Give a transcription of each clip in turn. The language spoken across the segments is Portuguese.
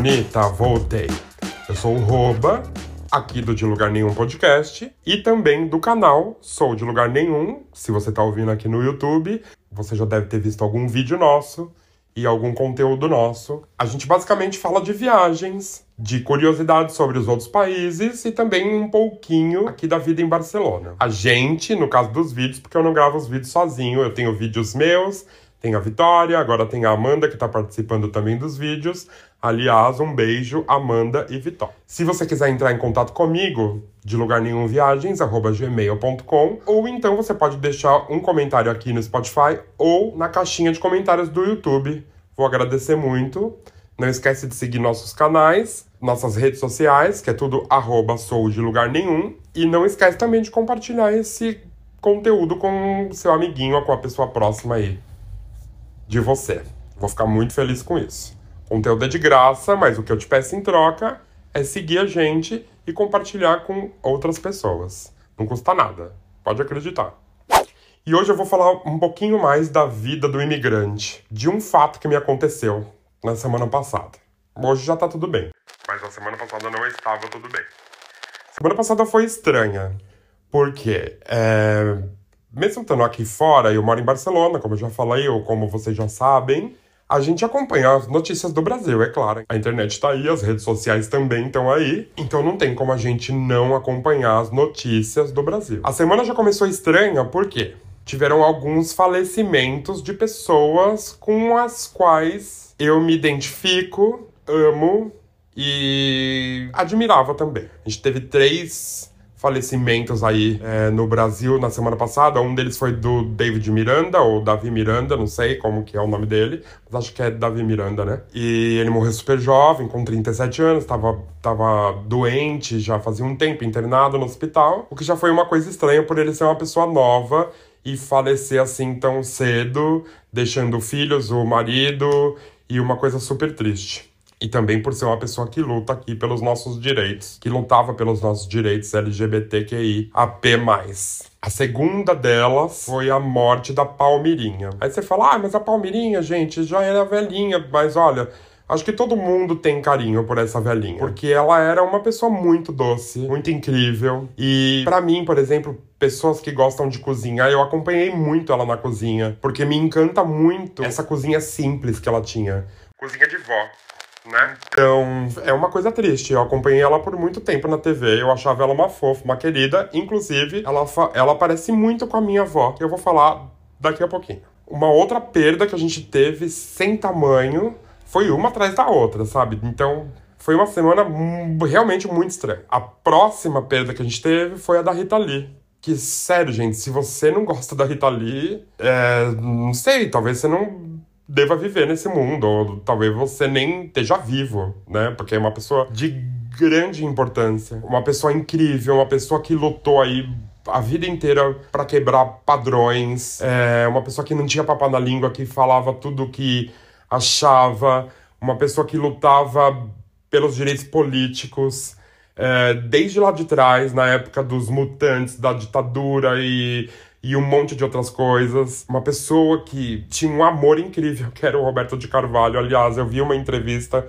bonita, voltei. Eu sou o Roba, aqui do De Lugar Nenhum Podcast e também do canal Sou de Lugar Nenhum. Se você tá ouvindo aqui no YouTube, você já deve ter visto algum vídeo nosso e algum conteúdo nosso. A gente basicamente fala de viagens, de curiosidades sobre os outros países e também um pouquinho aqui da vida em Barcelona. A gente, no caso dos vídeos, porque eu não gravo os vídeos sozinho, eu tenho vídeos meus, tem a Vitória, agora tem a Amanda que está participando também dos vídeos. Aliás, um beijo, Amanda e Vitória. Se você quiser entrar em contato comigo, de lugar nenhum viagens, arroba gmail.com, ou então você pode deixar um comentário aqui no Spotify ou na caixinha de comentários do YouTube. Vou agradecer muito. Não esquece de seguir nossos canais, nossas redes sociais, que é tudo arroba sou de lugar nenhum. E não esquece também de compartilhar esse conteúdo com seu amiguinho ou com a pessoa próxima aí de você. Vou ficar muito feliz com isso. Conteúdo é de graça, mas o que eu te peço em troca é seguir a gente e compartilhar com outras pessoas. Não custa nada, pode acreditar. E hoje eu vou falar um pouquinho mais da vida do imigrante, de um fato que me aconteceu na semana passada. Hoje já tá tudo bem, mas na semana passada não estava tudo bem. Semana passada foi estranha, porque é, mesmo estando aqui fora, eu moro em Barcelona, como eu já falei, ou como vocês já sabem, a gente acompanha as notícias do Brasil, é claro. A internet está aí, as redes sociais também estão aí, então não tem como a gente não acompanhar as notícias do Brasil. A semana já começou estranha, por quê? Tiveram alguns falecimentos de pessoas com as quais eu me identifico, amo e admirava também. A gente teve três falecimentos aí é, no Brasil na semana passada. Um deles foi do David Miranda, ou Davi Miranda, não sei como que é o nome dele, mas acho que é Davi Miranda, né? E ele morreu super jovem, com 37 anos, tava, tava doente, já fazia um tempo, internado no hospital, o que já foi uma coisa estranha por ele ser uma pessoa nova e falecer assim tão cedo, deixando filhos, o marido e uma coisa super triste e também por ser uma pessoa que luta aqui pelos nossos direitos, que lutava pelos nossos direitos LGBTQI AP+. A segunda delas foi a morte da Palmirinha. Aí você fala, ah, mas a Palmirinha, gente, já era velhinha, mas olha, Acho que todo mundo tem carinho por essa velhinha, porque ela era uma pessoa muito doce, muito incrível. E para mim, por exemplo, pessoas que gostam de cozinhar, eu acompanhei muito ela na cozinha, porque me encanta muito essa cozinha simples que ela tinha. Cozinha de vó né? Então, é uma coisa triste. Eu acompanhei ela por muito tempo na TV. Eu achava ela uma fofa, uma querida. Inclusive, ela, ela parece muito com a minha avó. Eu vou falar daqui a pouquinho. Uma outra perda que a gente teve sem tamanho foi uma atrás da outra, sabe? Então, foi uma semana realmente muito estranha. A próxima perda que a gente teve foi a da Rita Lee. Que, sério, gente, se você não gosta da Rita Lee, é, não sei, talvez você não deva viver nesse mundo, ou talvez você nem esteja vivo, né? Porque é uma pessoa de grande importância, uma pessoa incrível, uma pessoa que lutou aí a vida inteira para quebrar padrões, é uma pessoa que não tinha papo na língua, que falava tudo que achava, uma pessoa que lutava pelos direitos políticos, é, desde lá de trás, na época dos mutantes, da ditadura e e um monte de outras coisas. Uma pessoa que tinha um amor incrível, que era o Roberto de Carvalho. Aliás, eu vi uma entrevista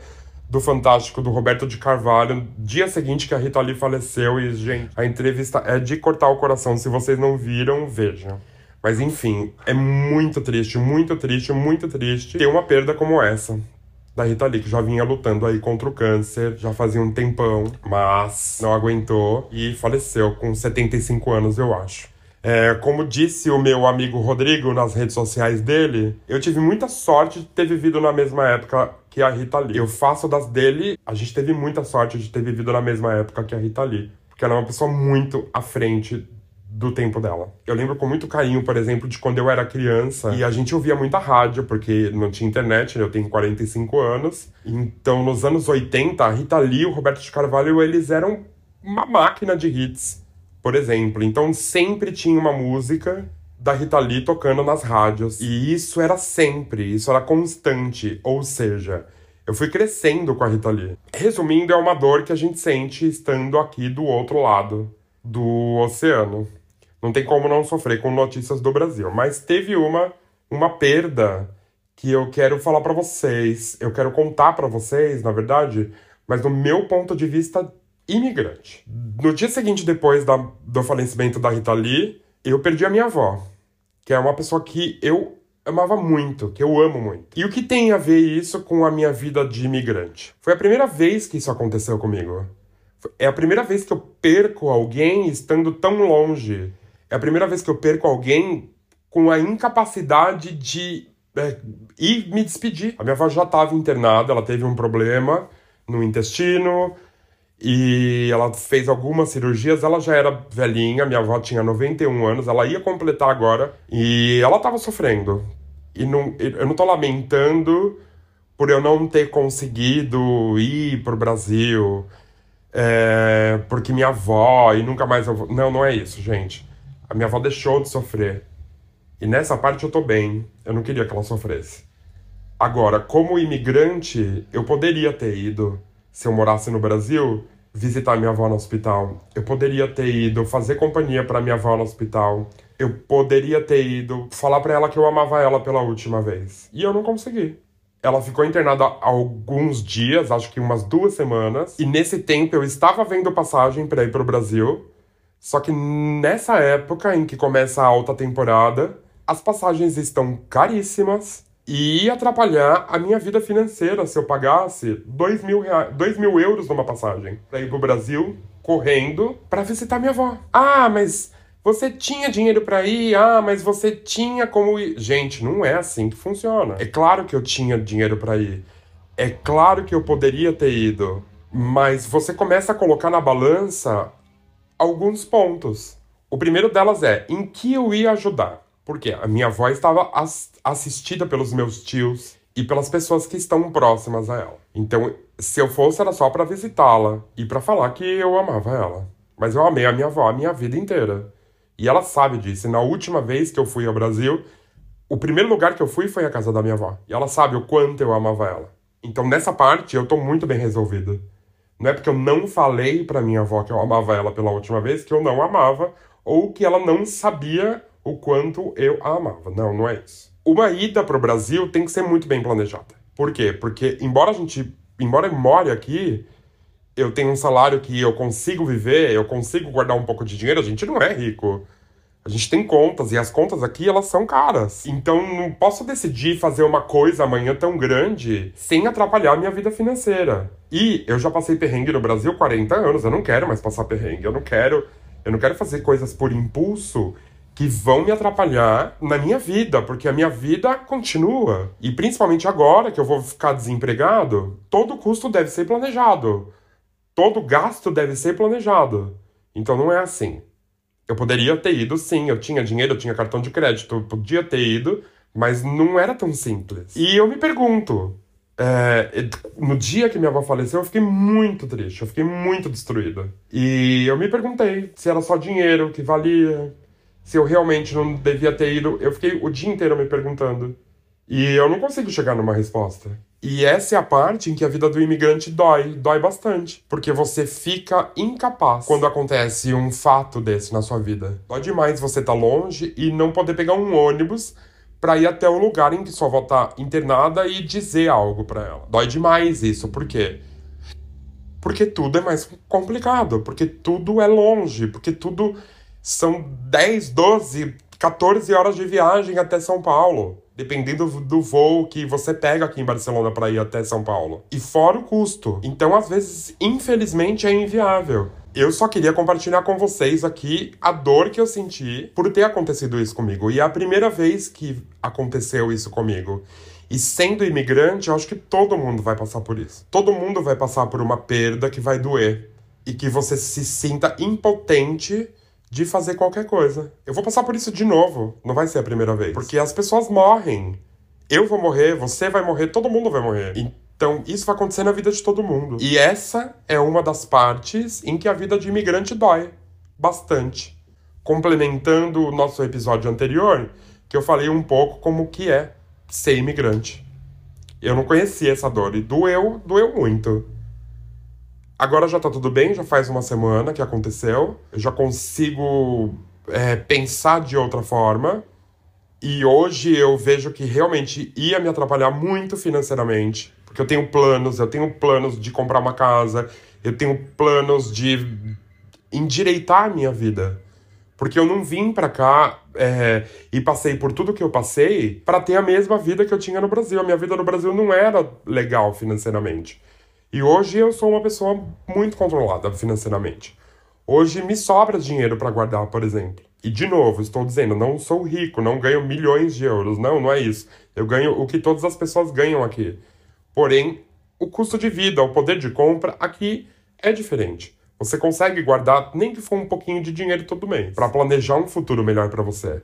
do Fantástico do Roberto de Carvalho, dia seguinte que a Rita Lee faleceu, e, gente, a entrevista é de cortar o coração. Se vocês não viram, vejam. Mas enfim, é muito triste, muito triste, muito triste ter uma perda como essa. Da Rita Lee, que já vinha lutando aí contra o câncer, já fazia um tempão, mas não aguentou e faleceu com 75 anos, eu acho. É, como disse o meu amigo Rodrigo nas redes sociais dele, eu tive muita sorte de ter vivido na mesma época que a Rita Lee. Eu faço das dele, a gente teve muita sorte de ter vivido na mesma época que a Rita Lee. Porque ela é uma pessoa muito à frente do tempo dela. Eu lembro com muito carinho, por exemplo, de quando eu era criança e a gente ouvia muita rádio, porque não tinha internet, né? eu tenho 45 anos. Então, nos anos 80, a Rita Lee e o Roberto de Carvalho, eles eram uma máquina de hits por exemplo. Então sempre tinha uma música da Rita Lee tocando nas rádios. E isso era sempre, isso era constante. Ou seja, eu fui crescendo com a Rita Lee. Resumindo, é uma dor que a gente sente estando aqui do outro lado do oceano. Não tem como não sofrer com notícias do Brasil. Mas teve uma, uma perda que eu quero falar para vocês, eu quero contar para vocês, na verdade, mas do meu ponto de vista imigrante. No dia seguinte, depois da, do falecimento da Rita Lee, eu perdi a minha avó, que é uma pessoa que eu amava muito, que eu amo muito. E o que tem a ver isso com a minha vida de imigrante? Foi a primeira vez que isso aconteceu comigo. É a primeira vez que eu perco alguém estando tão longe. É a primeira vez que eu perco alguém com a incapacidade de é, ir me despedir. A minha avó já estava internada, ela teve um problema no intestino e ela fez algumas cirurgias. Ela já era velhinha, minha avó tinha 91 anos, ela ia completar agora e ela estava sofrendo. E não, eu não estou lamentando por eu não ter conseguido ir para o Brasil, é, porque minha avó e nunca mais eu vou. Não, não é isso, gente. A minha avó deixou de sofrer. E nessa parte eu tô bem. Eu não queria que ela sofresse. Agora, como imigrante, eu poderia ter ido, se eu morasse no Brasil, visitar minha avó no hospital. Eu poderia ter ido fazer companhia para minha avó no hospital. Eu poderia ter ido falar para ela que eu amava ela pela última vez. E eu não consegui. Ela ficou internada alguns dias, acho que umas duas semanas. E nesse tempo eu estava vendo passagem para ir para o Brasil. Só que nessa época em que começa a alta temporada, as passagens estão caríssimas e atrapalhar a minha vida financeira se eu pagasse 2 mil, reais, 2 mil euros numa passagem para ir pro Brasil correndo para visitar minha avó. Ah, mas você tinha dinheiro para ir? Ah, mas você tinha como ir. Gente, não é assim que funciona. É claro que eu tinha dinheiro para ir. É claro que eu poderia ter ido. Mas você começa a colocar na balança alguns pontos. O primeiro delas é em que eu ia ajudar. Porque a minha avó estava as assistida pelos meus tios e pelas pessoas que estão próximas a ela. Então, se eu fosse, era só para visitá-la e para falar que eu amava ela. Mas eu amei a minha avó a minha vida inteira. E ela sabe disso. E na última vez que eu fui ao Brasil, o primeiro lugar que eu fui foi a casa da minha avó. E ela sabe o quanto eu amava ela. Então, nessa parte, eu tô muito bem resolvido. Não é porque eu não falei para minha avó que eu amava ela pela última vez que eu não amava ou que ela não sabia o quanto eu a amava. Não, não é isso. Uma ida para o Brasil tem que ser muito bem planejada. Por quê? Porque embora a gente, embora eu more aqui, eu tenho um salário que eu consigo viver, eu consigo guardar um pouco de dinheiro, a gente não é rico. A gente tem contas e as contas aqui elas são caras. Então não posso decidir fazer uma coisa amanhã tão grande sem atrapalhar minha vida financeira. E eu já passei perrengue no Brasil 40 anos, eu não quero mais passar perrengue, eu não quero, eu não quero fazer coisas por impulso que vão me atrapalhar na minha vida, porque a minha vida continua. E principalmente agora que eu vou ficar desempregado, todo custo deve ser planejado. Todo gasto deve ser planejado. Então não é assim. Eu poderia ter ido sim, eu tinha dinheiro, eu tinha cartão de crédito, eu podia ter ido, mas não era tão simples. E eu me pergunto, é, no dia que minha avó faleceu, eu fiquei muito triste, eu fiquei muito destruída. E eu me perguntei se era só dinheiro que valia, se eu realmente não devia ter ido. Eu fiquei o dia inteiro me perguntando. E eu não consigo chegar numa resposta. E essa é a parte em que a vida do imigrante dói, dói bastante. Porque você fica incapaz quando acontece um fato desse na sua vida. Dói demais você estar tá longe e não poder pegar um ônibus para ir até o lugar em que sua avó tá internada e dizer algo para ela. Dói demais isso, por quê? Porque tudo é mais complicado, porque tudo é longe, porque tudo são 10, 12, 14 horas de viagem até São Paulo, dependendo do voo que você pega aqui em Barcelona para ir até São Paulo. E fora o custo. Então, às vezes, infelizmente, é inviável. Eu só queria compartilhar com vocês aqui a dor que eu senti por ter acontecido isso comigo. E é a primeira vez que aconteceu isso comigo. E sendo imigrante, eu acho que todo mundo vai passar por isso. Todo mundo vai passar por uma perda que vai doer. E que você se sinta impotente de fazer qualquer coisa. Eu vou passar por isso de novo, não vai ser a primeira vez. Porque as pessoas morrem. Eu vou morrer, você vai morrer, todo mundo vai morrer. Então, isso vai acontecer na vida de todo mundo. E essa é uma das partes em que a vida de imigrante dói bastante. Complementando o nosso episódio anterior, que eu falei um pouco como que é ser imigrante. Eu não conhecia essa dor e doeu, doeu muito. Agora já tá tudo bem, já faz uma semana que aconteceu. Eu já consigo é, pensar de outra forma. E hoje eu vejo que realmente ia me atrapalhar muito financeiramente, porque eu tenho planos, eu tenho planos de comprar uma casa, eu tenho planos de endireitar a minha vida. Porque eu não vim pra cá é, e passei por tudo que eu passei para ter a mesma vida que eu tinha no Brasil. A minha vida no Brasil não era legal financeiramente. E hoje eu sou uma pessoa muito controlada financeiramente. Hoje me sobra dinheiro para guardar, por exemplo. E de novo, estou dizendo, não sou rico, não ganho milhões de euros. Não, não é isso. Eu ganho o que todas as pessoas ganham aqui. Porém, o custo de vida, o poder de compra aqui é diferente. Você consegue guardar, nem que for um pouquinho de dinheiro todo mês, para planejar um futuro melhor para você,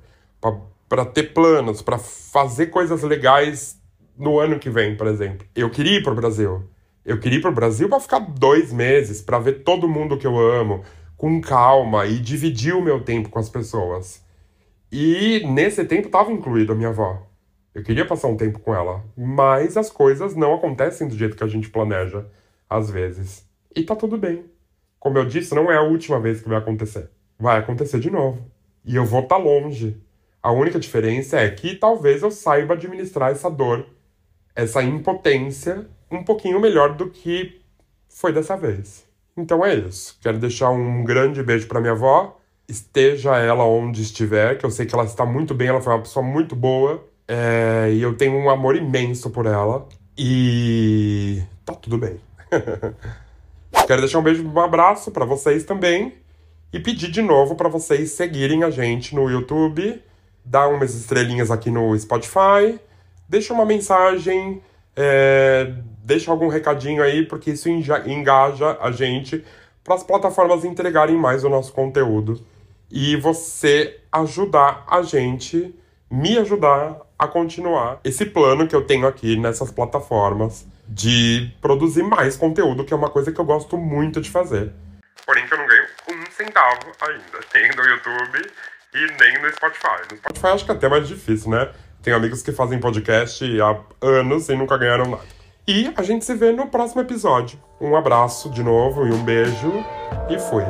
para ter planos, para fazer coisas legais no ano que vem, por exemplo. Eu queria ir para o Brasil. Eu queria ir para o Brasil para ficar dois meses, para ver todo mundo que eu amo, com calma e dividir o meu tempo com as pessoas. E nesse tempo estava incluído a minha avó. Eu queria passar um tempo com ela, mas as coisas não acontecem do jeito que a gente planeja, às vezes. E tá tudo bem. Como eu disse, não é a última vez que vai acontecer. Vai acontecer de novo. E eu vou estar tá longe. A única diferença é que talvez eu saiba administrar essa dor, essa impotência, um pouquinho melhor do que foi dessa vez. Então é isso. Quero deixar um grande beijo para minha avó. Esteja ela onde estiver, que eu sei que ela está muito bem, ela foi uma pessoa muito boa. É, e eu tenho um amor imenso por ela. E tá tudo bem. Quero deixar um beijo, um abraço para vocês também. E pedir de novo para vocês seguirem a gente no YouTube, dar umas estrelinhas aqui no Spotify, deixa uma mensagem, é, deixa algum recadinho aí, porque isso engaja a gente para as plataformas entregarem mais o nosso conteúdo e você ajudar a gente, me ajudar a continuar esse plano que eu tenho aqui nessas plataformas de produzir mais conteúdo, que é uma coisa que eu gosto muito de fazer. Porém que eu não ganho um centavo ainda, nem no YouTube e nem no Spotify. No Spotify acho que é até mais difícil, né? Tenho amigos que fazem podcast há anos e nunca ganharam nada. E a gente se vê no próximo episódio. Um abraço de novo e um beijo. E fui.